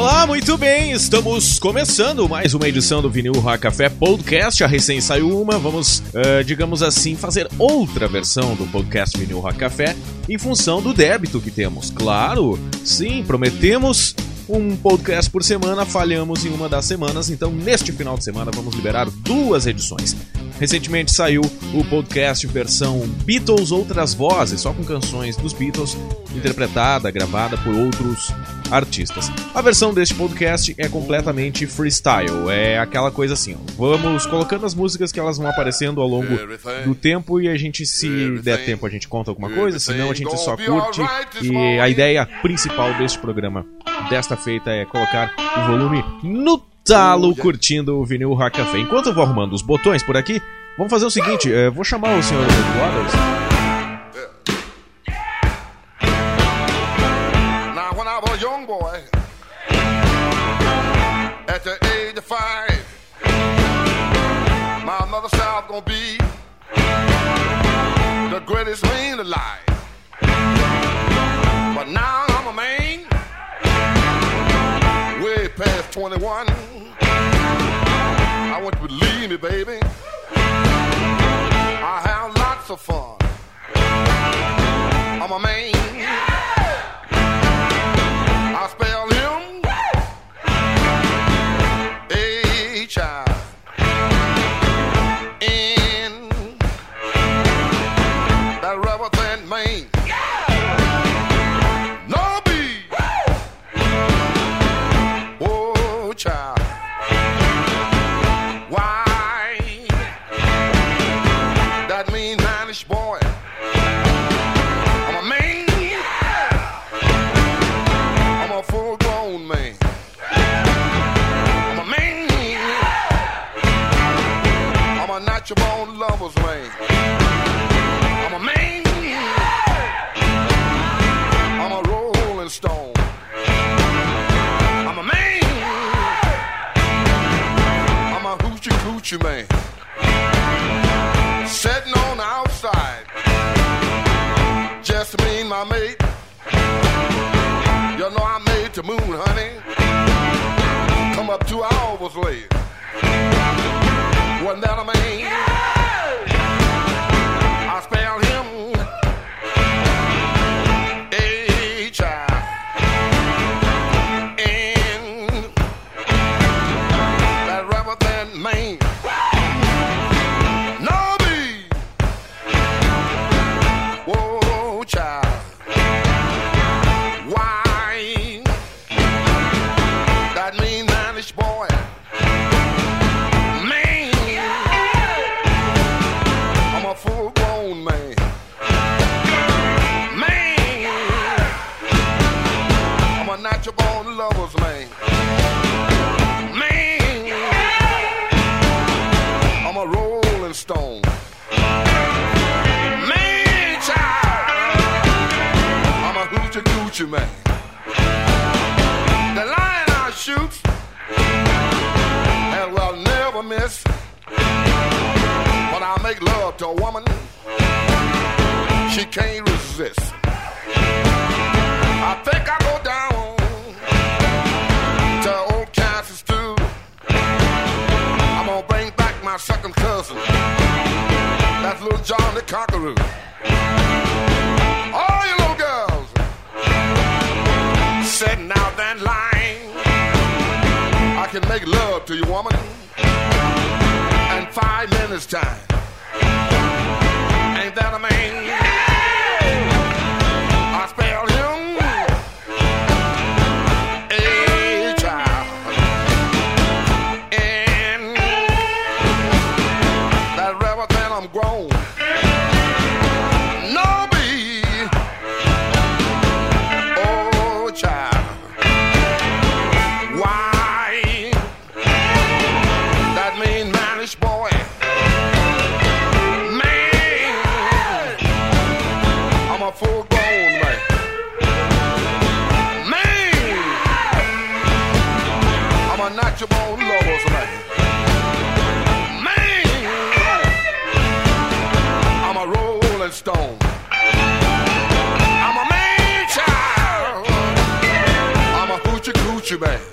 Olá, muito bem, estamos começando mais uma edição do Vinil Rock Café Podcast. A recém saiu uma, vamos, uh, digamos assim, fazer outra versão do podcast Vinil Rock Café em função do débito que temos. Claro, sim, prometemos um podcast por semana, falhamos em uma das semanas, então neste final de semana vamos liberar duas edições. Recentemente saiu o podcast versão Beatles Outras Vozes, só com canções dos Beatles, interpretada, gravada por outros artistas. A versão deste podcast é completamente freestyle, é aquela coisa assim, ó, vamos colocando as músicas que elas vão aparecendo ao longo do tempo e a gente, se der tempo, a gente conta alguma coisa, senão a gente só curte. E a ideia principal deste programa desta feita é colocar o volume no talo curtindo o vinil Rock Café. Enquanto eu vou arrumando os botões por aqui, vamos fazer o seguinte, eh, vou chamar o senhor Waters. Young boy, at the age of five, my mother said I was gonna be the greatest man alive. But now I'm a man, way past 21. I want you to believe me, baby. I have lots of fun. She can't resist. I think I go down to old Kansas too. I'm gonna bring back my second cousin. That's little John the Conqueror. All you little girls sitting out that line. I can make love to you, woman, in five minutes time. Ain't that a man? bad.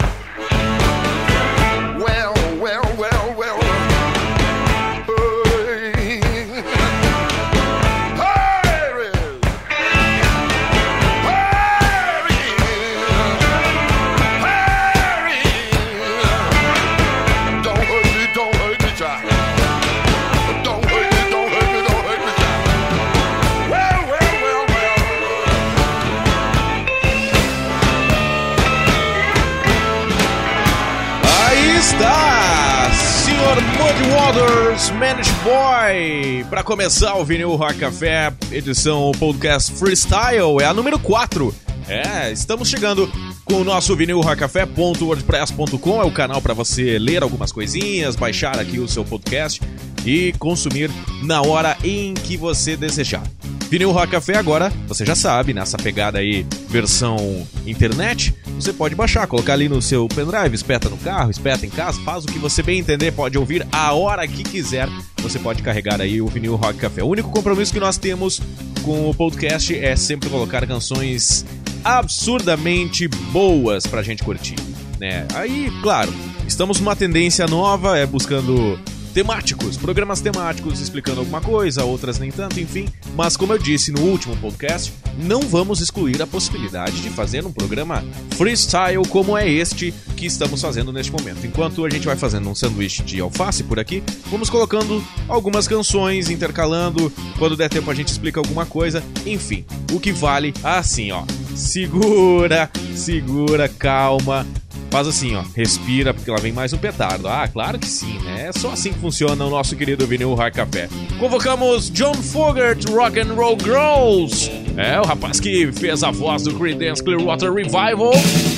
Começar o Vinil Rock Café, edição podcast Freestyle, é a número 4. É, estamos chegando com o nosso vinilrockcafé.wordpress.com, é o canal para você ler algumas coisinhas, baixar aqui o seu podcast e consumir na hora em que você desejar. Vinil Rock Café agora, você já sabe, nessa pegada aí, versão internet, você pode baixar, colocar ali no seu pendrive, espeta no carro, espeta em casa, faz o que você bem entender, pode ouvir a hora que quiser, você pode carregar aí o Vinil Rock Café. O único compromisso que nós temos com o podcast é sempre colocar canções absurdamente boas pra gente curtir, né? Aí, claro, estamos numa tendência nova, é buscando temáticos, programas temáticos explicando alguma coisa, outras nem tanto, enfim. Mas como eu disse no último podcast, não vamos excluir a possibilidade de fazer um programa freestyle como é este que estamos fazendo neste momento. Enquanto a gente vai fazendo um sanduíche de alface por aqui, vamos colocando algumas canções, intercalando, quando der tempo a gente explica alguma coisa, enfim. O que vale, assim, ó, segura, segura, calma, Faz assim, ó, respira, porque lá vem mais um petardo. Ah, claro que sim, né? É só assim que funciona o nosso querido vinil Hard Café. Convocamos John Fogert, Rock and Roll Girls. É, o rapaz que fez a voz do Creedence Clearwater Revival,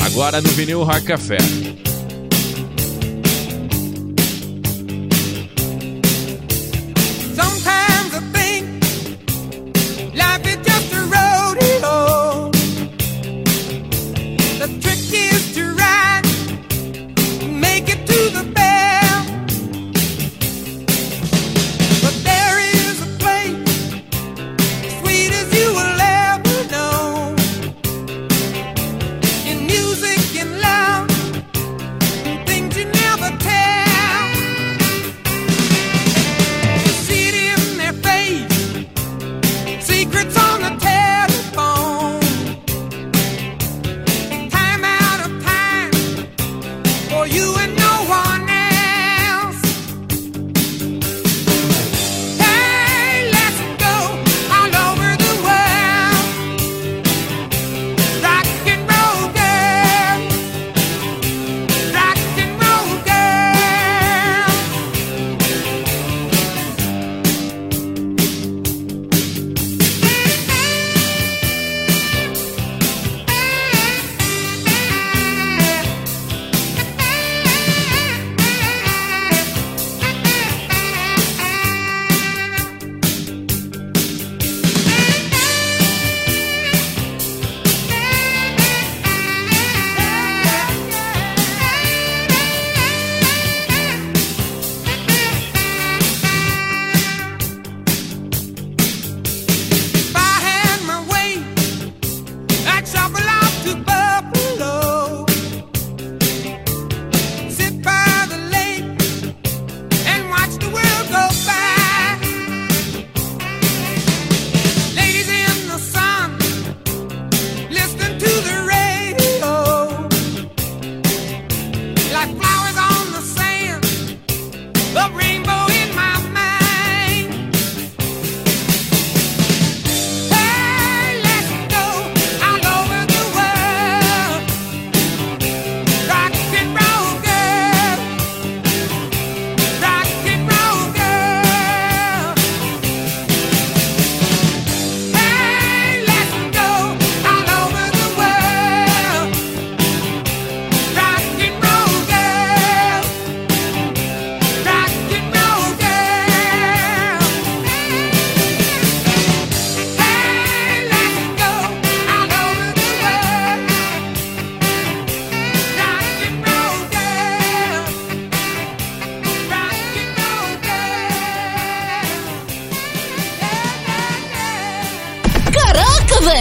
agora no vinil Hard Café. Secrets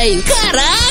Beer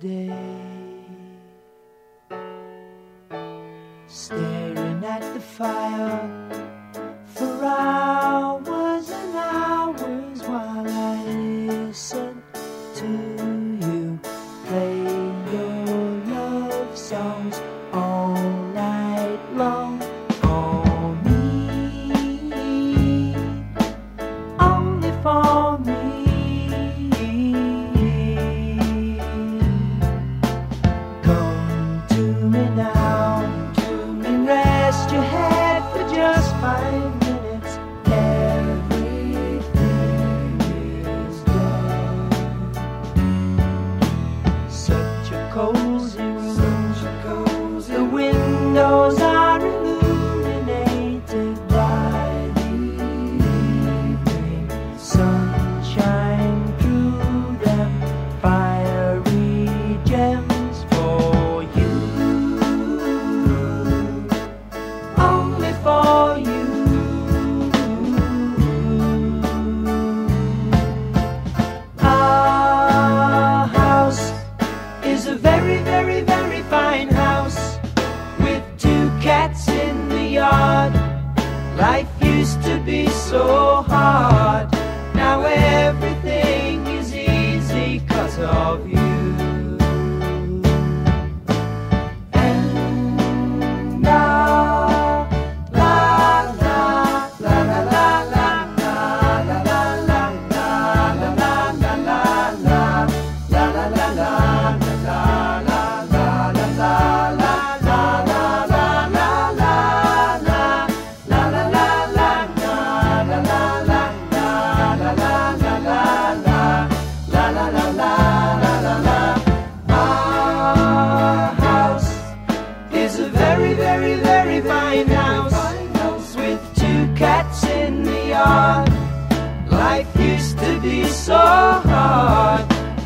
today. Stay.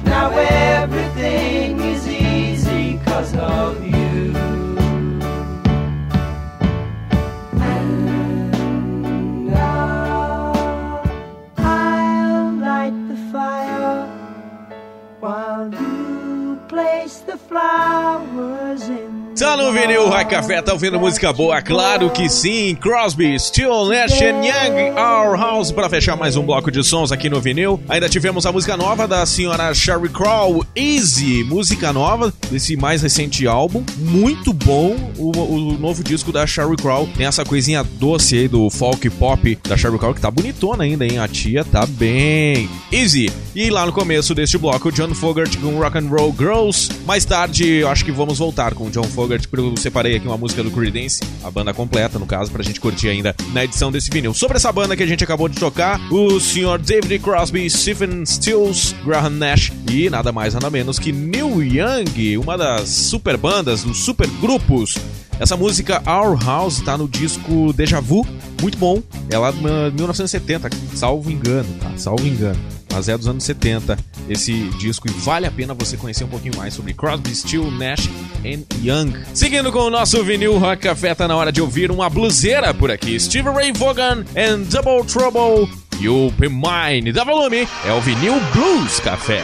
Now everything is easy cause of Vinil Rock Café, tá ouvindo música boa? Claro que sim! Crosby, Still, Nash Young, Our House, pra fechar mais um bloco de sons aqui no vinil. Ainda tivemos a música nova da senhora Sherry Crow, Easy, música nova desse mais recente álbum. Muito bom o, o novo disco da Sherry Crow. Tem essa coisinha doce aí do folk pop da Sherry Crow, que tá bonitona ainda, hein? A tia tá bem. Easy. E lá no começo deste bloco, John Fogerty com Rock and Roll Girls. Mais tarde, eu acho que vamos voltar com o John Fogerty, porque separei aqui uma música do Creedence, a banda completa, no caso, pra gente curtir ainda na edição desse vinil. Sobre essa banda que a gente acabou de tocar, o Sr. David Crosby, Stephen Stills, Graham Nash e nada mais nada menos que Neil Young, uma das super bandas, dos super grupos essa música Our House tá no disco Deja Vu, muito bom. É lá de 1970, salvo engano, tá? Salvo engano. Mas é dos anos 70 esse disco e vale a pena você conhecer um pouquinho mais sobre Crosby, Still, Nash and Young. Seguindo com o nosso vinil Rock Café, tá na hora de ouvir uma bluseira por aqui. Steve Ray Vaughan and Double Trouble. You Be Mine. Dá volume, é o vinil Blues Café.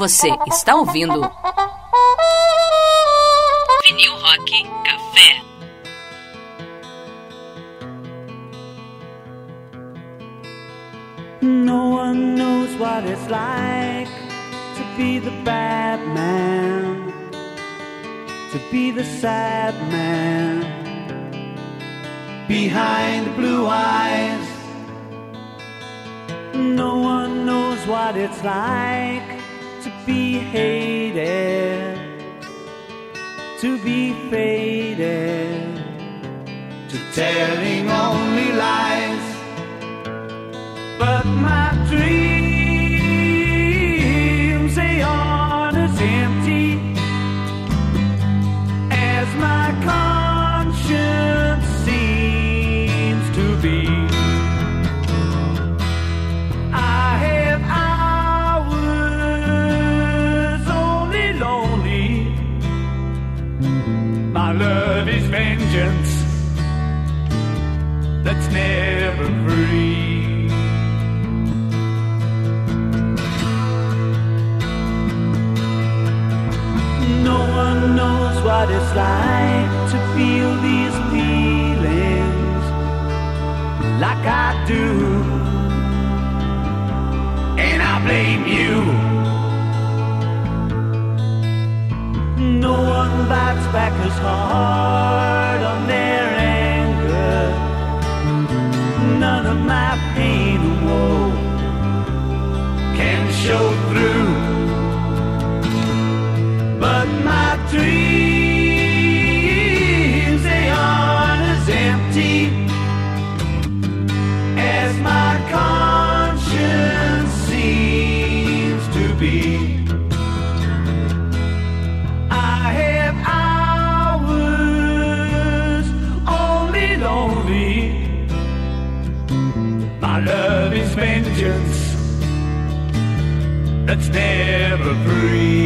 Você está ouvindo. Vinil Rock Café. No one knows what it's like to be the bad man, to be the sad man. Behind blue eyes, no one knows what it's like. Be hated, to be faded, to telling only lies. But my never free. No one knows what it's like to feel these feelings like I do. And I blame you. No one back as hard on their my pain and woe can show through. But my dreams, never free.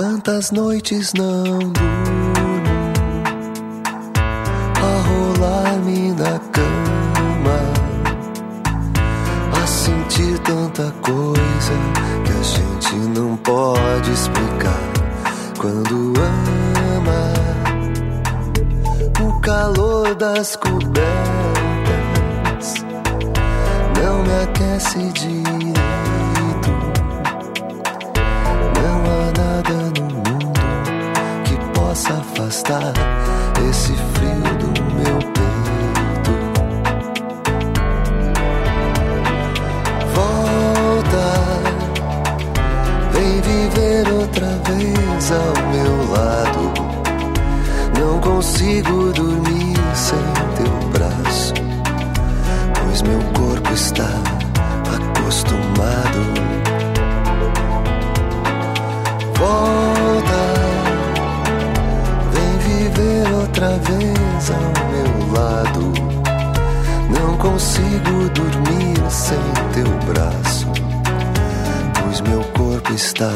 Quantas noites não durmo a rolar-me na cama, a sentir tanta coisa que a gente não pode explicar quando ama. O calor das cobertas não me aquece direito. 까? Teu braço, pois meu corpo está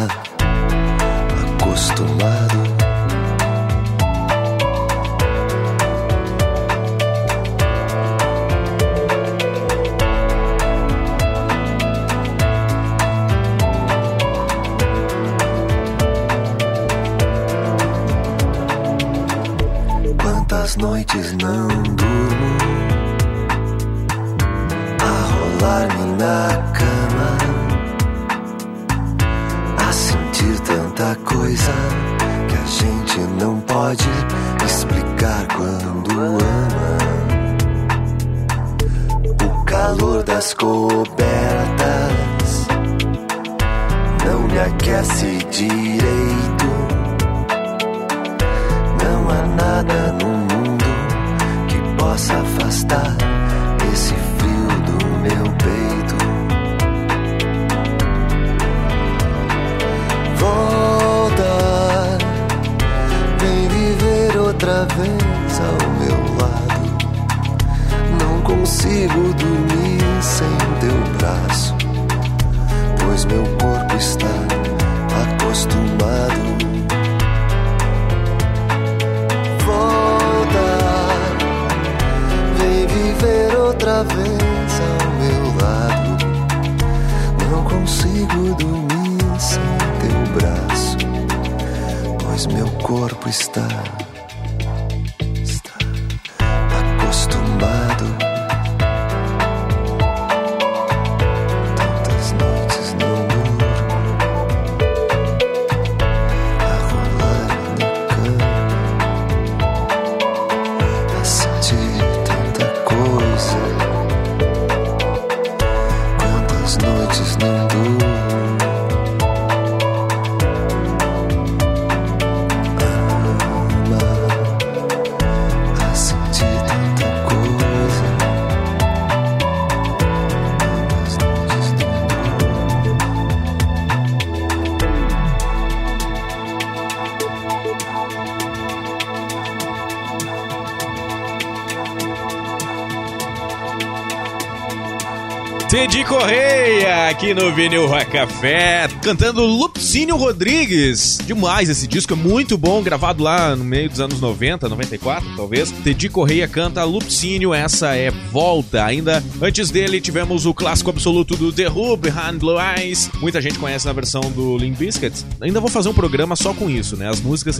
me aquece no Vinil Rock Café, cantando Lupicínio Rodrigues. Demais esse disco, é muito bom, gravado lá no meio dos anos 90, 94 talvez. Teddy Correia canta Lupicínio, essa é Volta. Ainda antes dele tivemos o clássico absoluto do The Who, Behind Blue Eyes. Muita gente conhece na versão do Limp Bizkit. Ainda vou fazer um programa só com isso, né? As músicas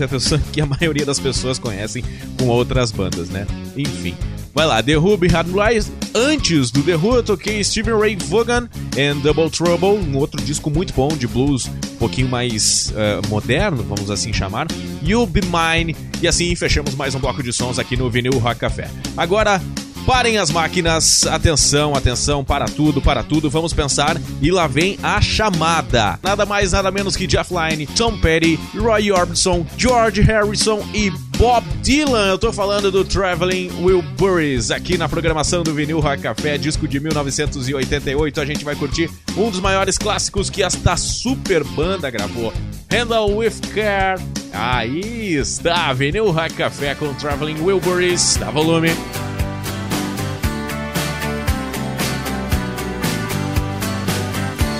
que a maioria das pessoas conhecem com outras bandas, né? Enfim. Vai lá, The Who, Behind Blue Eyes. Antes do The Who, eu toquei Steven Ray Vaughan and Double Trouble, um outro disco muito bom de blues, um pouquinho mais eh, moderno, vamos assim chamar. You'll Be Mine. E assim fechamos mais um bloco de sons aqui no Vinil Rock Café. Agora, Parem as máquinas, atenção, atenção, para tudo, para tudo, vamos pensar. E lá vem a chamada. Nada mais, nada menos que Jeff Lynne, Tom Petty, Roy Orbison, George Harrison e Bob Dylan. Eu tô falando do Traveling Wilburys aqui na programação do Vinil Rock Café, disco de 1988. A gente vai curtir um dos maiores clássicos que esta super banda gravou. Handle with Care. Aí está, Vinil Rock Café com Traveling Wilburys. Dá volume.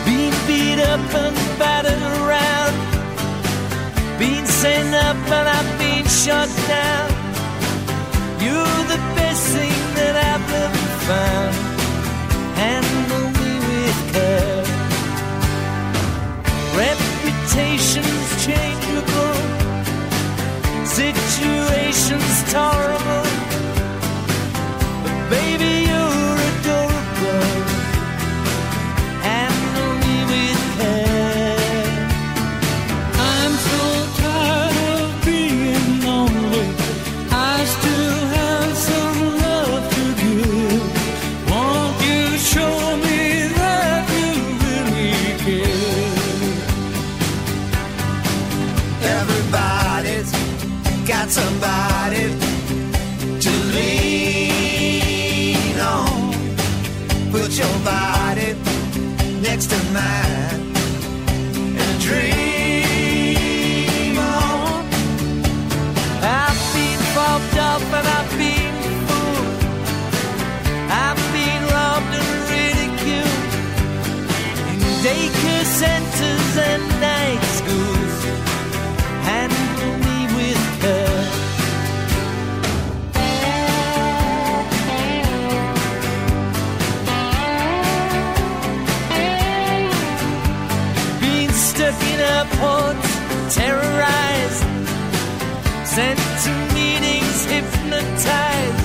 Been beat up and battered around. Been sent up and I've been shut down. You're the best thing that I've ever found. Handle me with care. Reputation's changeable. Situation's tolerable. Next to mine sanitized,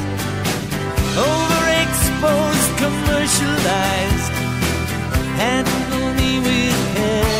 overexposed, commercialized, handle me with care.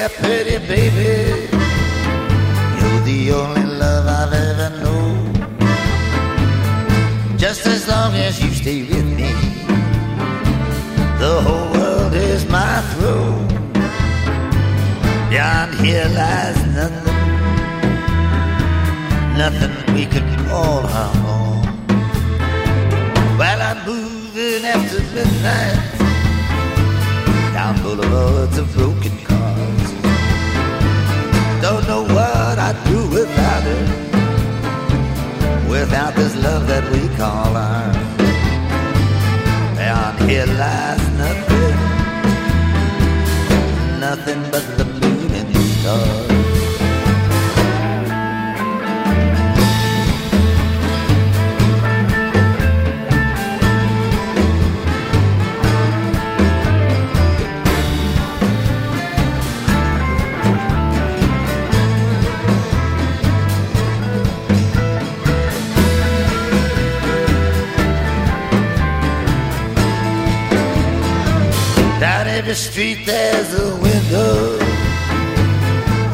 your pity, baby. You're the only love I've ever known. Just as long as you stay with me, the whole world is my throne. Beyond here lies nothing, nothing we could call our own. While I'm moving after midnight down boulevards of broken without this love that we call ours. Beyond here lies nothing, nothing but the Every street there's a window,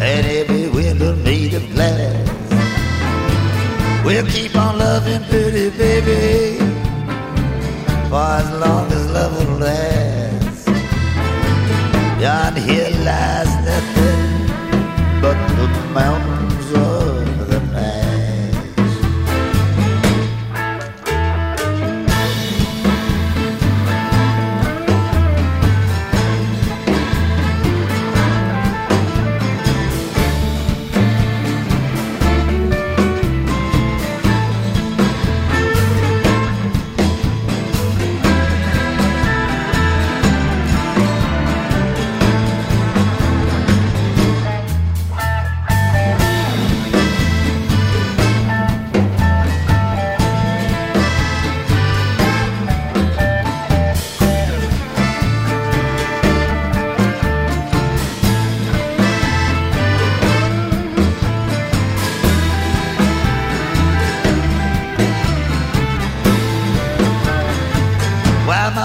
and every window made of glass. We'll keep on loving pretty baby for as long as love will last. Beyond here lies nothing but the mountains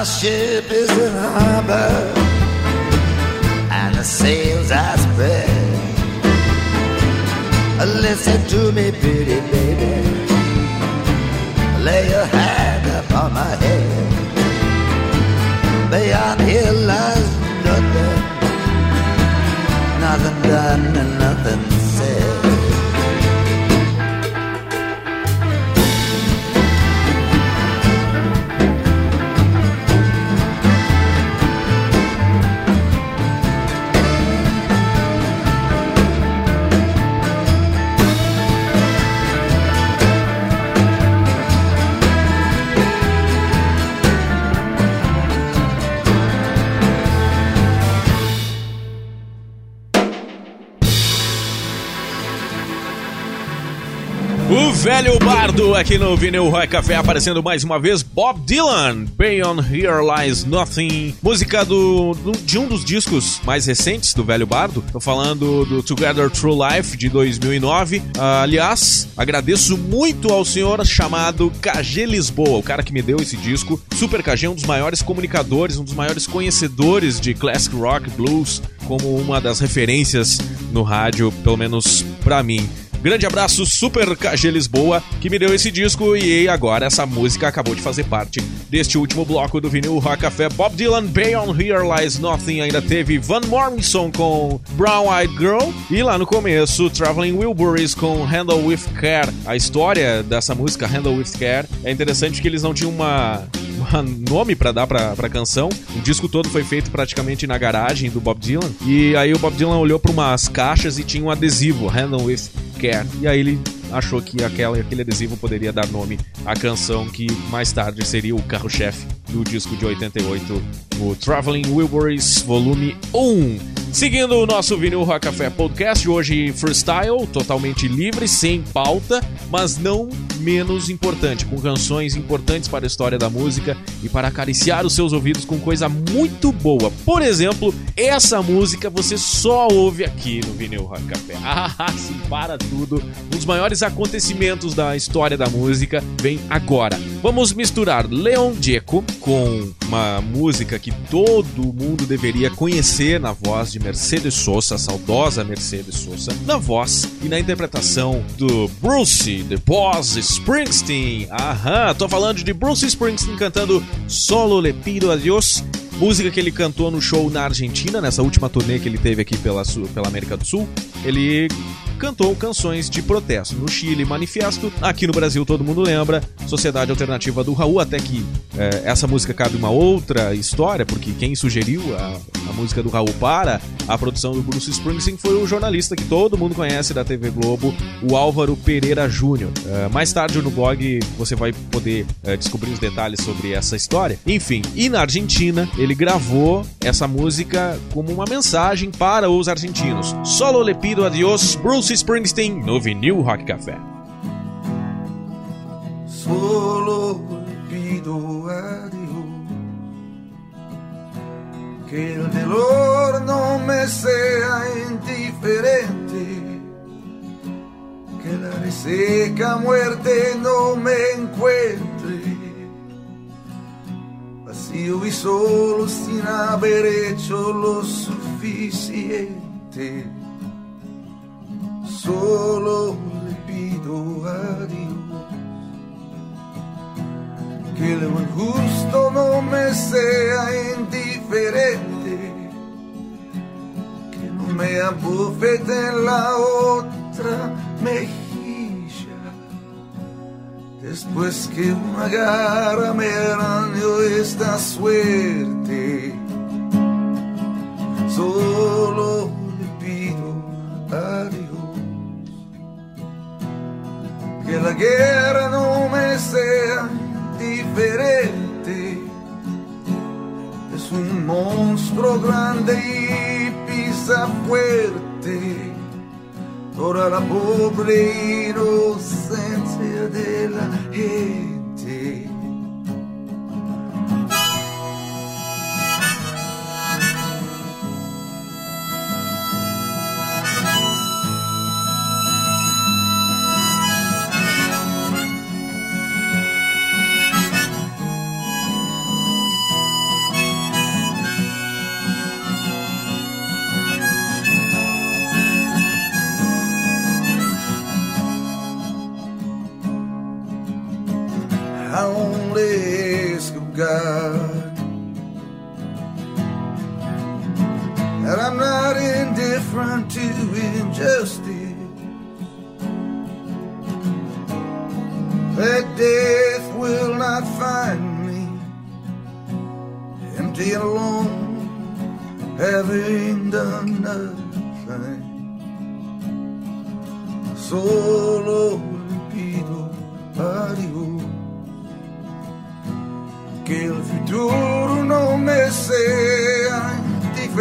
My ship is in harbor and the sails are spread. Listen to me, pretty baby. Lay your hand upon my head. Beyond here lies nothing, nothing done and nothing said. Velho bardo aqui no Vinil Roy Café aparecendo mais uma vez. Bob Dylan, Beyond Here Lies Nothing. Música do, do- de um dos discos mais recentes do velho bardo. Tô falando do Together True Life de 2009. Ah, aliás, agradeço muito ao senhor chamado KG Lisboa, o cara que me deu esse disco. Super KG, um dos maiores comunicadores, um dos maiores conhecedores de classic rock, blues, como uma das referências no rádio, pelo menos pra mim. Grande abraço, Super KG Lisboa, que me deu esse disco e agora essa música acabou de fazer parte deste último bloco do vinil Rock Café. Bob Dylan, Beyond Here Lies Nothing, ainda teve Van Morrison com Brown Eyed Girl e lá no começo Traveling Wilburys com Handle With Care. A história dessa música, Handle With Care, é interessante que eles não tinham uma um nome pra dar pra, pra canção. O disco todo foi feito praticamente na garagem do Bob Dylan. E aí o Bob Dylan olhou pra umas caixas e tinha um adesivo, Handle With Care. E aí ele achou que aquela, aquele adesivo poderia dar nome à canção que mais tarde seria o carro-chefe do disco de 88, o Traveling Wilburys Volume 1. Seguindo o nosso Vinil Rock Café Podcast, hoje freestyle, totalmente livre, sem pauta, mas não menos importante, com canções importantes para a história da música e para acariciar os seus ouvidos com coisa muito boa. Por exemplo, essa música você só ouve aqui no Vinil Rock Café. Ah, sim, para tudo. Um dos maiores acontecimentos da história da música vem agora. Vamos misturar Leon Gieco com uma música que todo mundo deveria conhecer na voz de Mercedes Sosa, a saudosa Mercedes Sosa, na voz e na interpretação do Bruce, The Boss Springsteen. Aham, tô falando de Bruce Springsteen cantando Solo Le Pido Adios Música que ele cantou no show na Argentina, nessa última turnê que ele teve aqui pela, pela América do Sul. Ele cantou canções de protesto. No Chile, Manifesto. Aqui no Brasil, todo mundo lembra. Sociedade Alternativa do Raul. Até que eh, essa música cabe uma outra história, porque quem sugeriu a, a música do Raul para a produção do Bruce Springsteen foi o jornalista que todo mundo conhece da TV Globo, o Álvaro Pereira Júnior. Eh, mais tarde no blog você vai poder eh, descobrir os detalhes sobre essa história. Enfim, e na Argentina ele gravou essa música como uma mensagem para os argentinos. Solo le pido adiós, Bruce Bruce Springsteen no Vinil Rock Café. Solo pido a Dio che il dolore non me sia indiferente, che la reseca muerte non me encuentre Io vi solo sin avere ciò lo suficiente. Solo le pido a Dios que lo injusto no me sea indiferente, que no me abofete en la otra mejilla, después que una garra me arañó esta suerte. Solo la guerra no me sea diferente. Es un monstruo grande y pisa fuerte toda la pobre inocencia de la gente.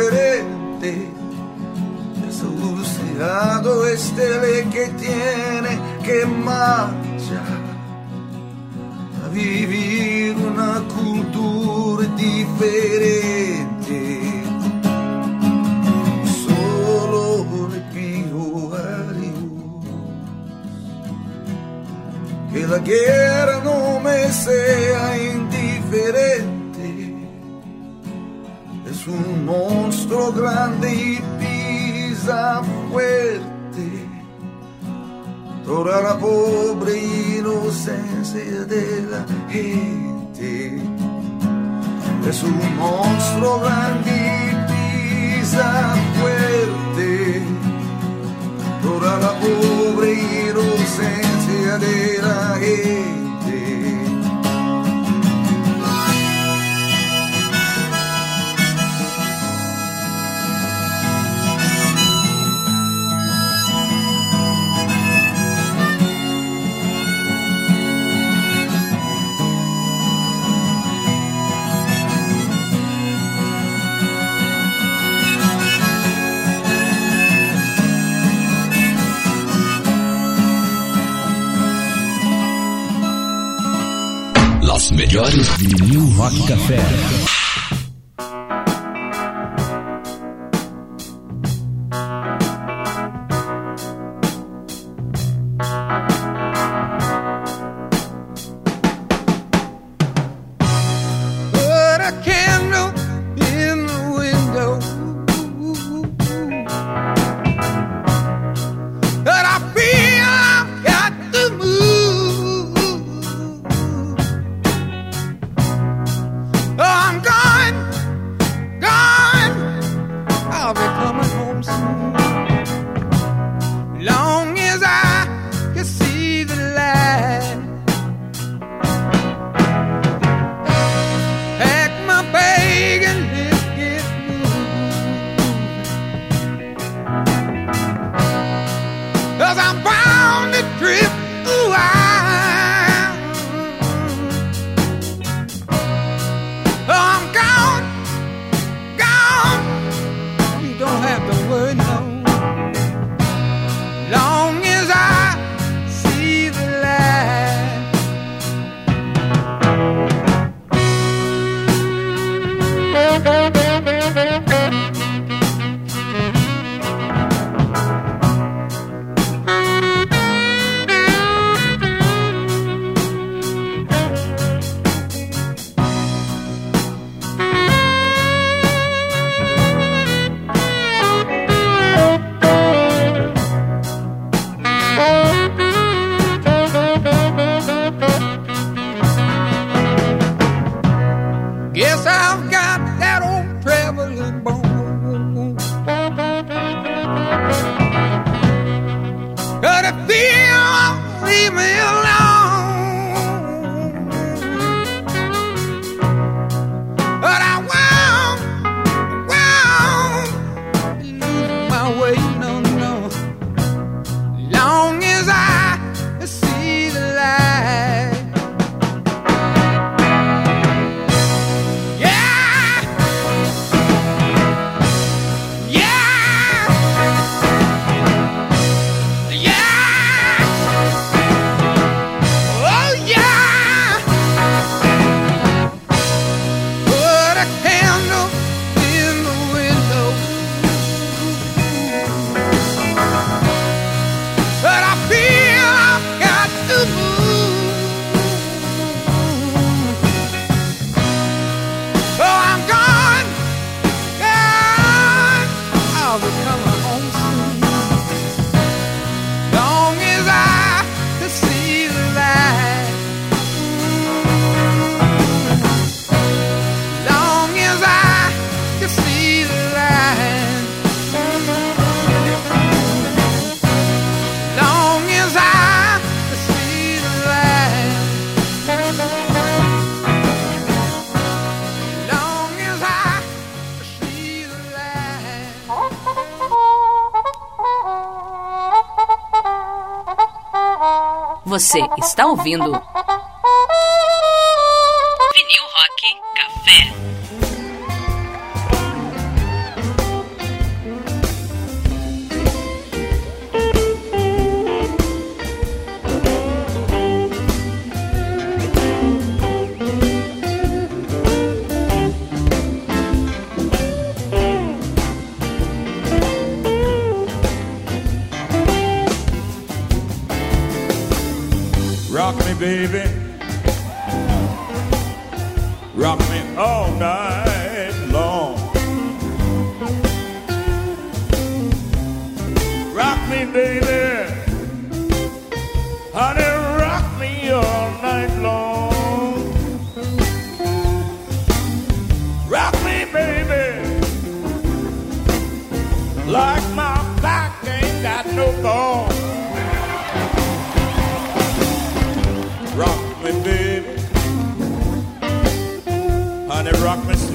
Indiferente. Desahuciado este que tiene que marchar a vivir una cultura diferente. Solo le pido a que la guerra no me sea indiferente. Es un monstruo grande y pisa fuerte la pobre inocencia de la gente. Es un monstruo grande y pisa fuerte la pobre inocencia de la gente. Las melhores vinil Rock Café. Você está ouvindo baby. Rock me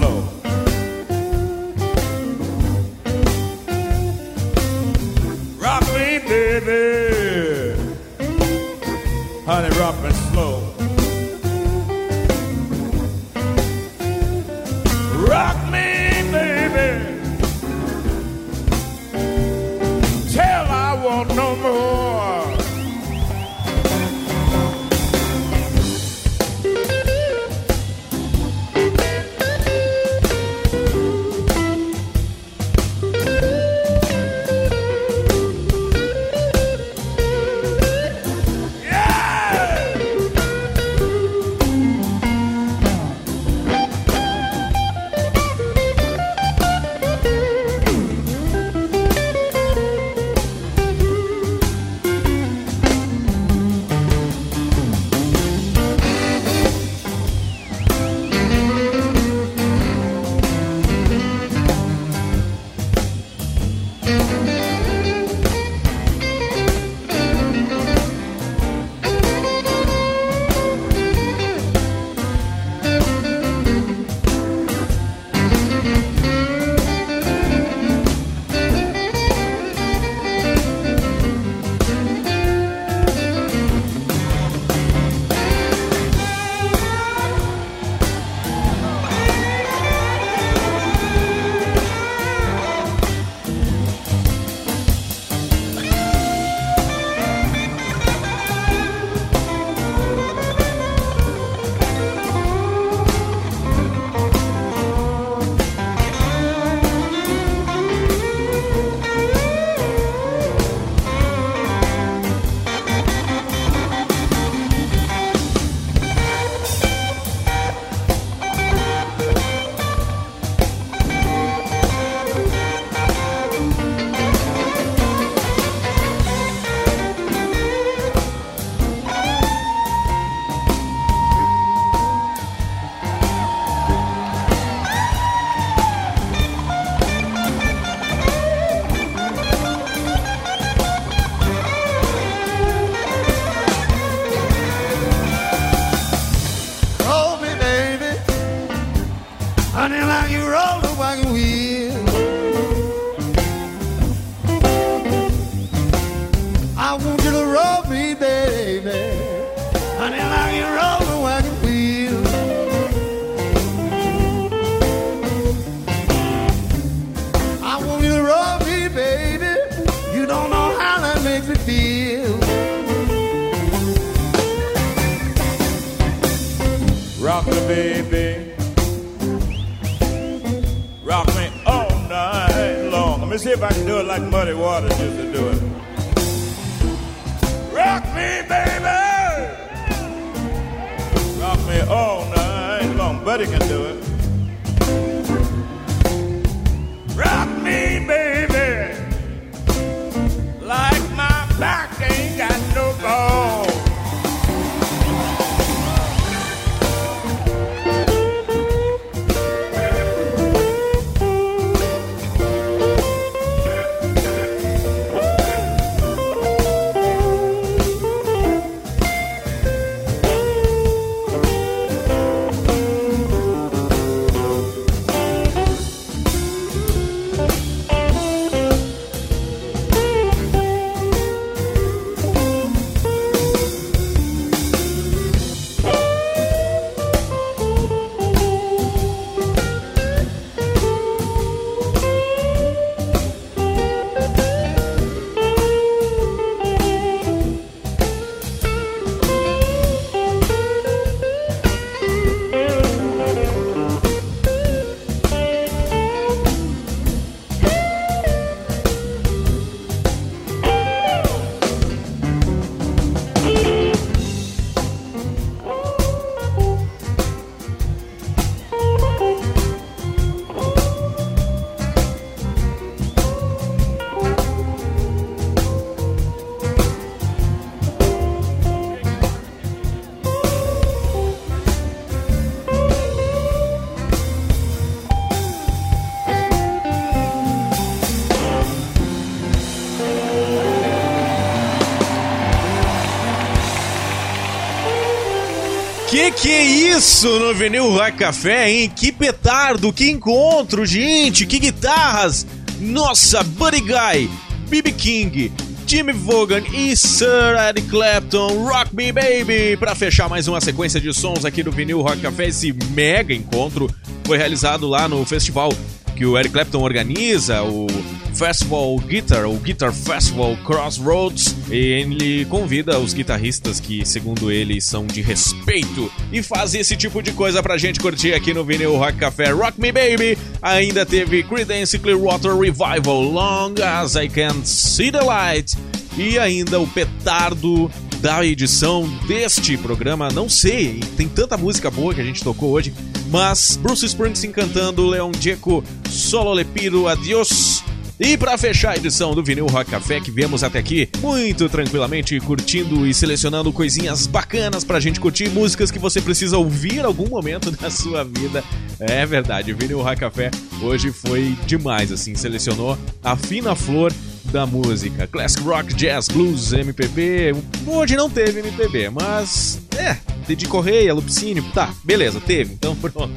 isso no Vinil Rock Café, hein? Que petardo, que encontro, gente, que guitarras! Nossa, Buddy Guy, B.B. King, Jimmy Vaughan e Sir Eric Clapton, Rock Me Baby! Para fechar mais uma sequência de sons aqui do Vinil Rock Café, esse mega encontro foi realizado lá no festival que o Eric Clapton organiza, o Festival Guitar, o Guitar Festival Crossroads, e ele convida os guitarristas que, segundo ele, são de respeito e fazem esse tipo de coisa pra gente curtir aqui no Vinil Rock Café Rock Me Baby. Ainda teve Creedence Clearwater Revival, Long As I Can See The Light, e ainda o petardo da edição deste programa, não sei, tem tanta música boa que a gente tocou hoje, mas Bruce Springsteen cantando Leon Gieco, Solo Lepido, Adios. E para fechar a edição do Vinil Rock Café que viemos até aqui, muito tranquilamente curtindo e selecionando coisinhas bacanas pra gente curtir, músicas que você precisa ouvir em algum momento da sua vida. É verdade, o Vinil Rock Café hoje foi demais, assim, selecionou a fina flor da música. Classic Rock, Jazz, Blues, MPB. Hoje não teve MPB, mas é, Didi Correia, Lupicínio, tá, beleza, teve, então pronto.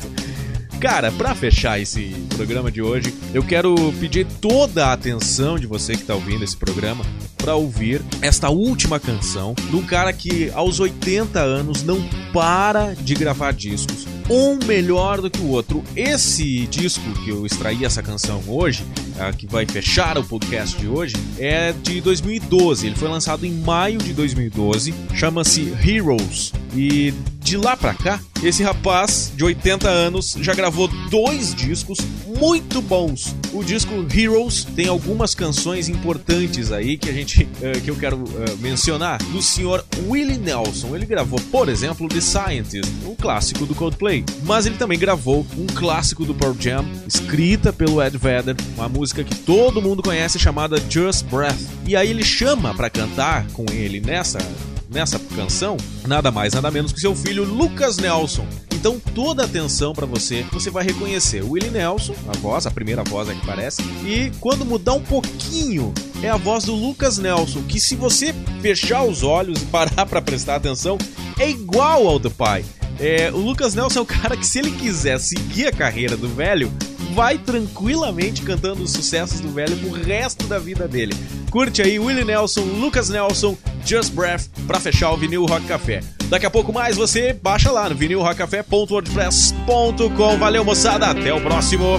Cara, pra fechar esse programa de hoje, eu quero pedir toda a atenção de você que tá ouvindo esse programa para ouvir esta última canção de um cara que aos 80 anos não para de gravar discos, um melhor do que o outro. Esse disco que eu extraí essa canção hoje, a que vai fechar o podcast de hoje, é de 2012. Ele foi lançado em maio de 2012, chama-se Heroes. E de lá pra cá, esse rapaz de 80 anos já gravou dois discos muito bons. O disco Heroes tem algumas canções importantes aí que a gente uh, que eu quero uh, mencionar do senhor Willie Nelson. Ele gravou, por exemplo, The Scientist, um clássico do Coldplay, mas ele também gravou um clássico do Pearl Jam, escrita pelo Ed Vedder, uma música que todo mundo conhece chamada Just Breath. E aí ele chama para cantar com ele nessa nessa canção nada mais, nada menos que seu filho Lucas Nelson. Então toda atenção para você, você vai reconhecer o Willie Nelson, a voz, a primeira voz é que parece, e quando mudar um pouquinho é a voz do Lucas Nelson, que se você fechar os olhos e parar para prestar atenção, é igual ao do pai. É, o Lucas Nelson é o cara que se ele quiser seguir a carreira do velho, vai tranquilamente cantando os sucessos do velho pro resto da vida dele. Curte aí Willie Nelson, Lucas Nelson, Just Breath pra fechar o Vinil Rock Café. Daqui a pouco mais você baixa lá no vinilrockcafé.wordpress.com. Valeu, moçada, até o próximo.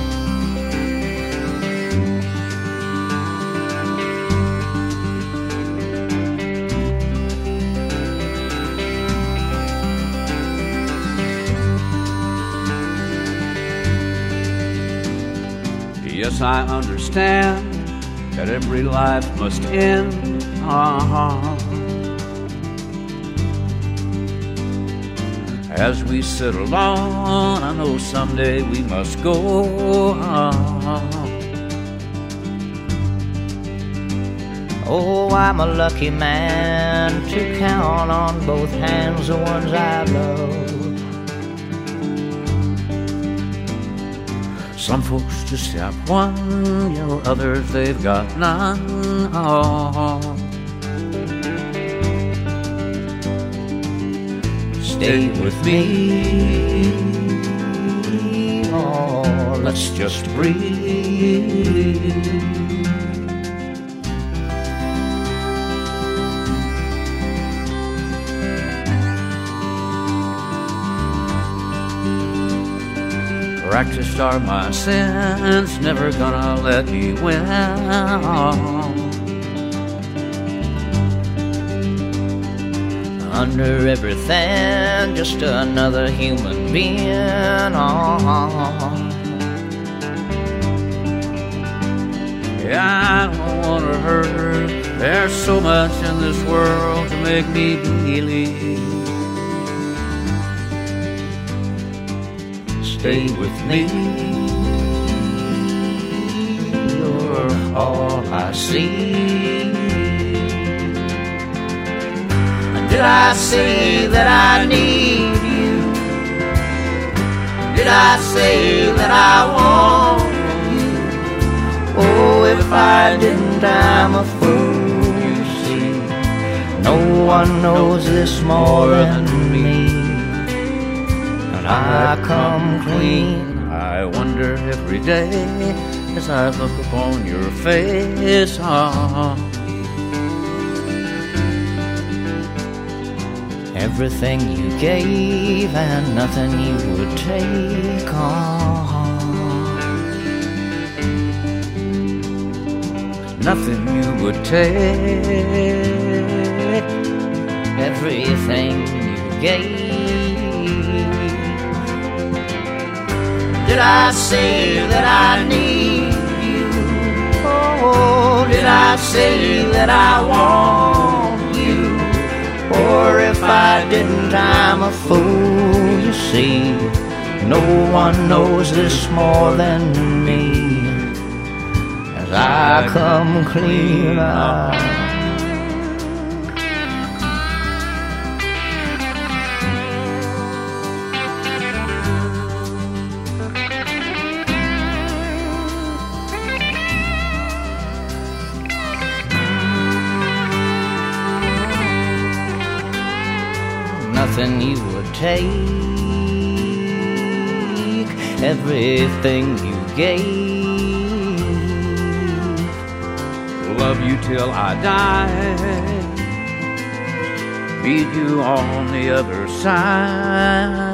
I understand that every life must end. Uh-huh. As we sit alone, I know someday we must go. Uh-huh. Oh, I'm a lucky man to count on both hands the ones I love. Some folks just have one, you know, others they've got none. Oh. Stay with me. Oh, let's just breathe. Practiced are my sins, never gonna let me win. Under everything, just another human being. Yeah, I don't wanna hurt her. There's so much in this world to make me believe. Stay with me. You're all I see. Did I say that I need you? Did I say that I want you? Oh, if I didn't, I'm a fool, you see. No one knows this more than I come clean. I wonder every day as I look upon your face. Everything you gave and nothing you would take on. Nothing you would take. Everything you gave. Did I say that I need you? Oh, did I say that I want you? Or if I didn't, I'm a fool, you see. No one knows this more than me. As I come clean out. Nothing you would take, everything you gave. Love you till I die. Meet you on the other side.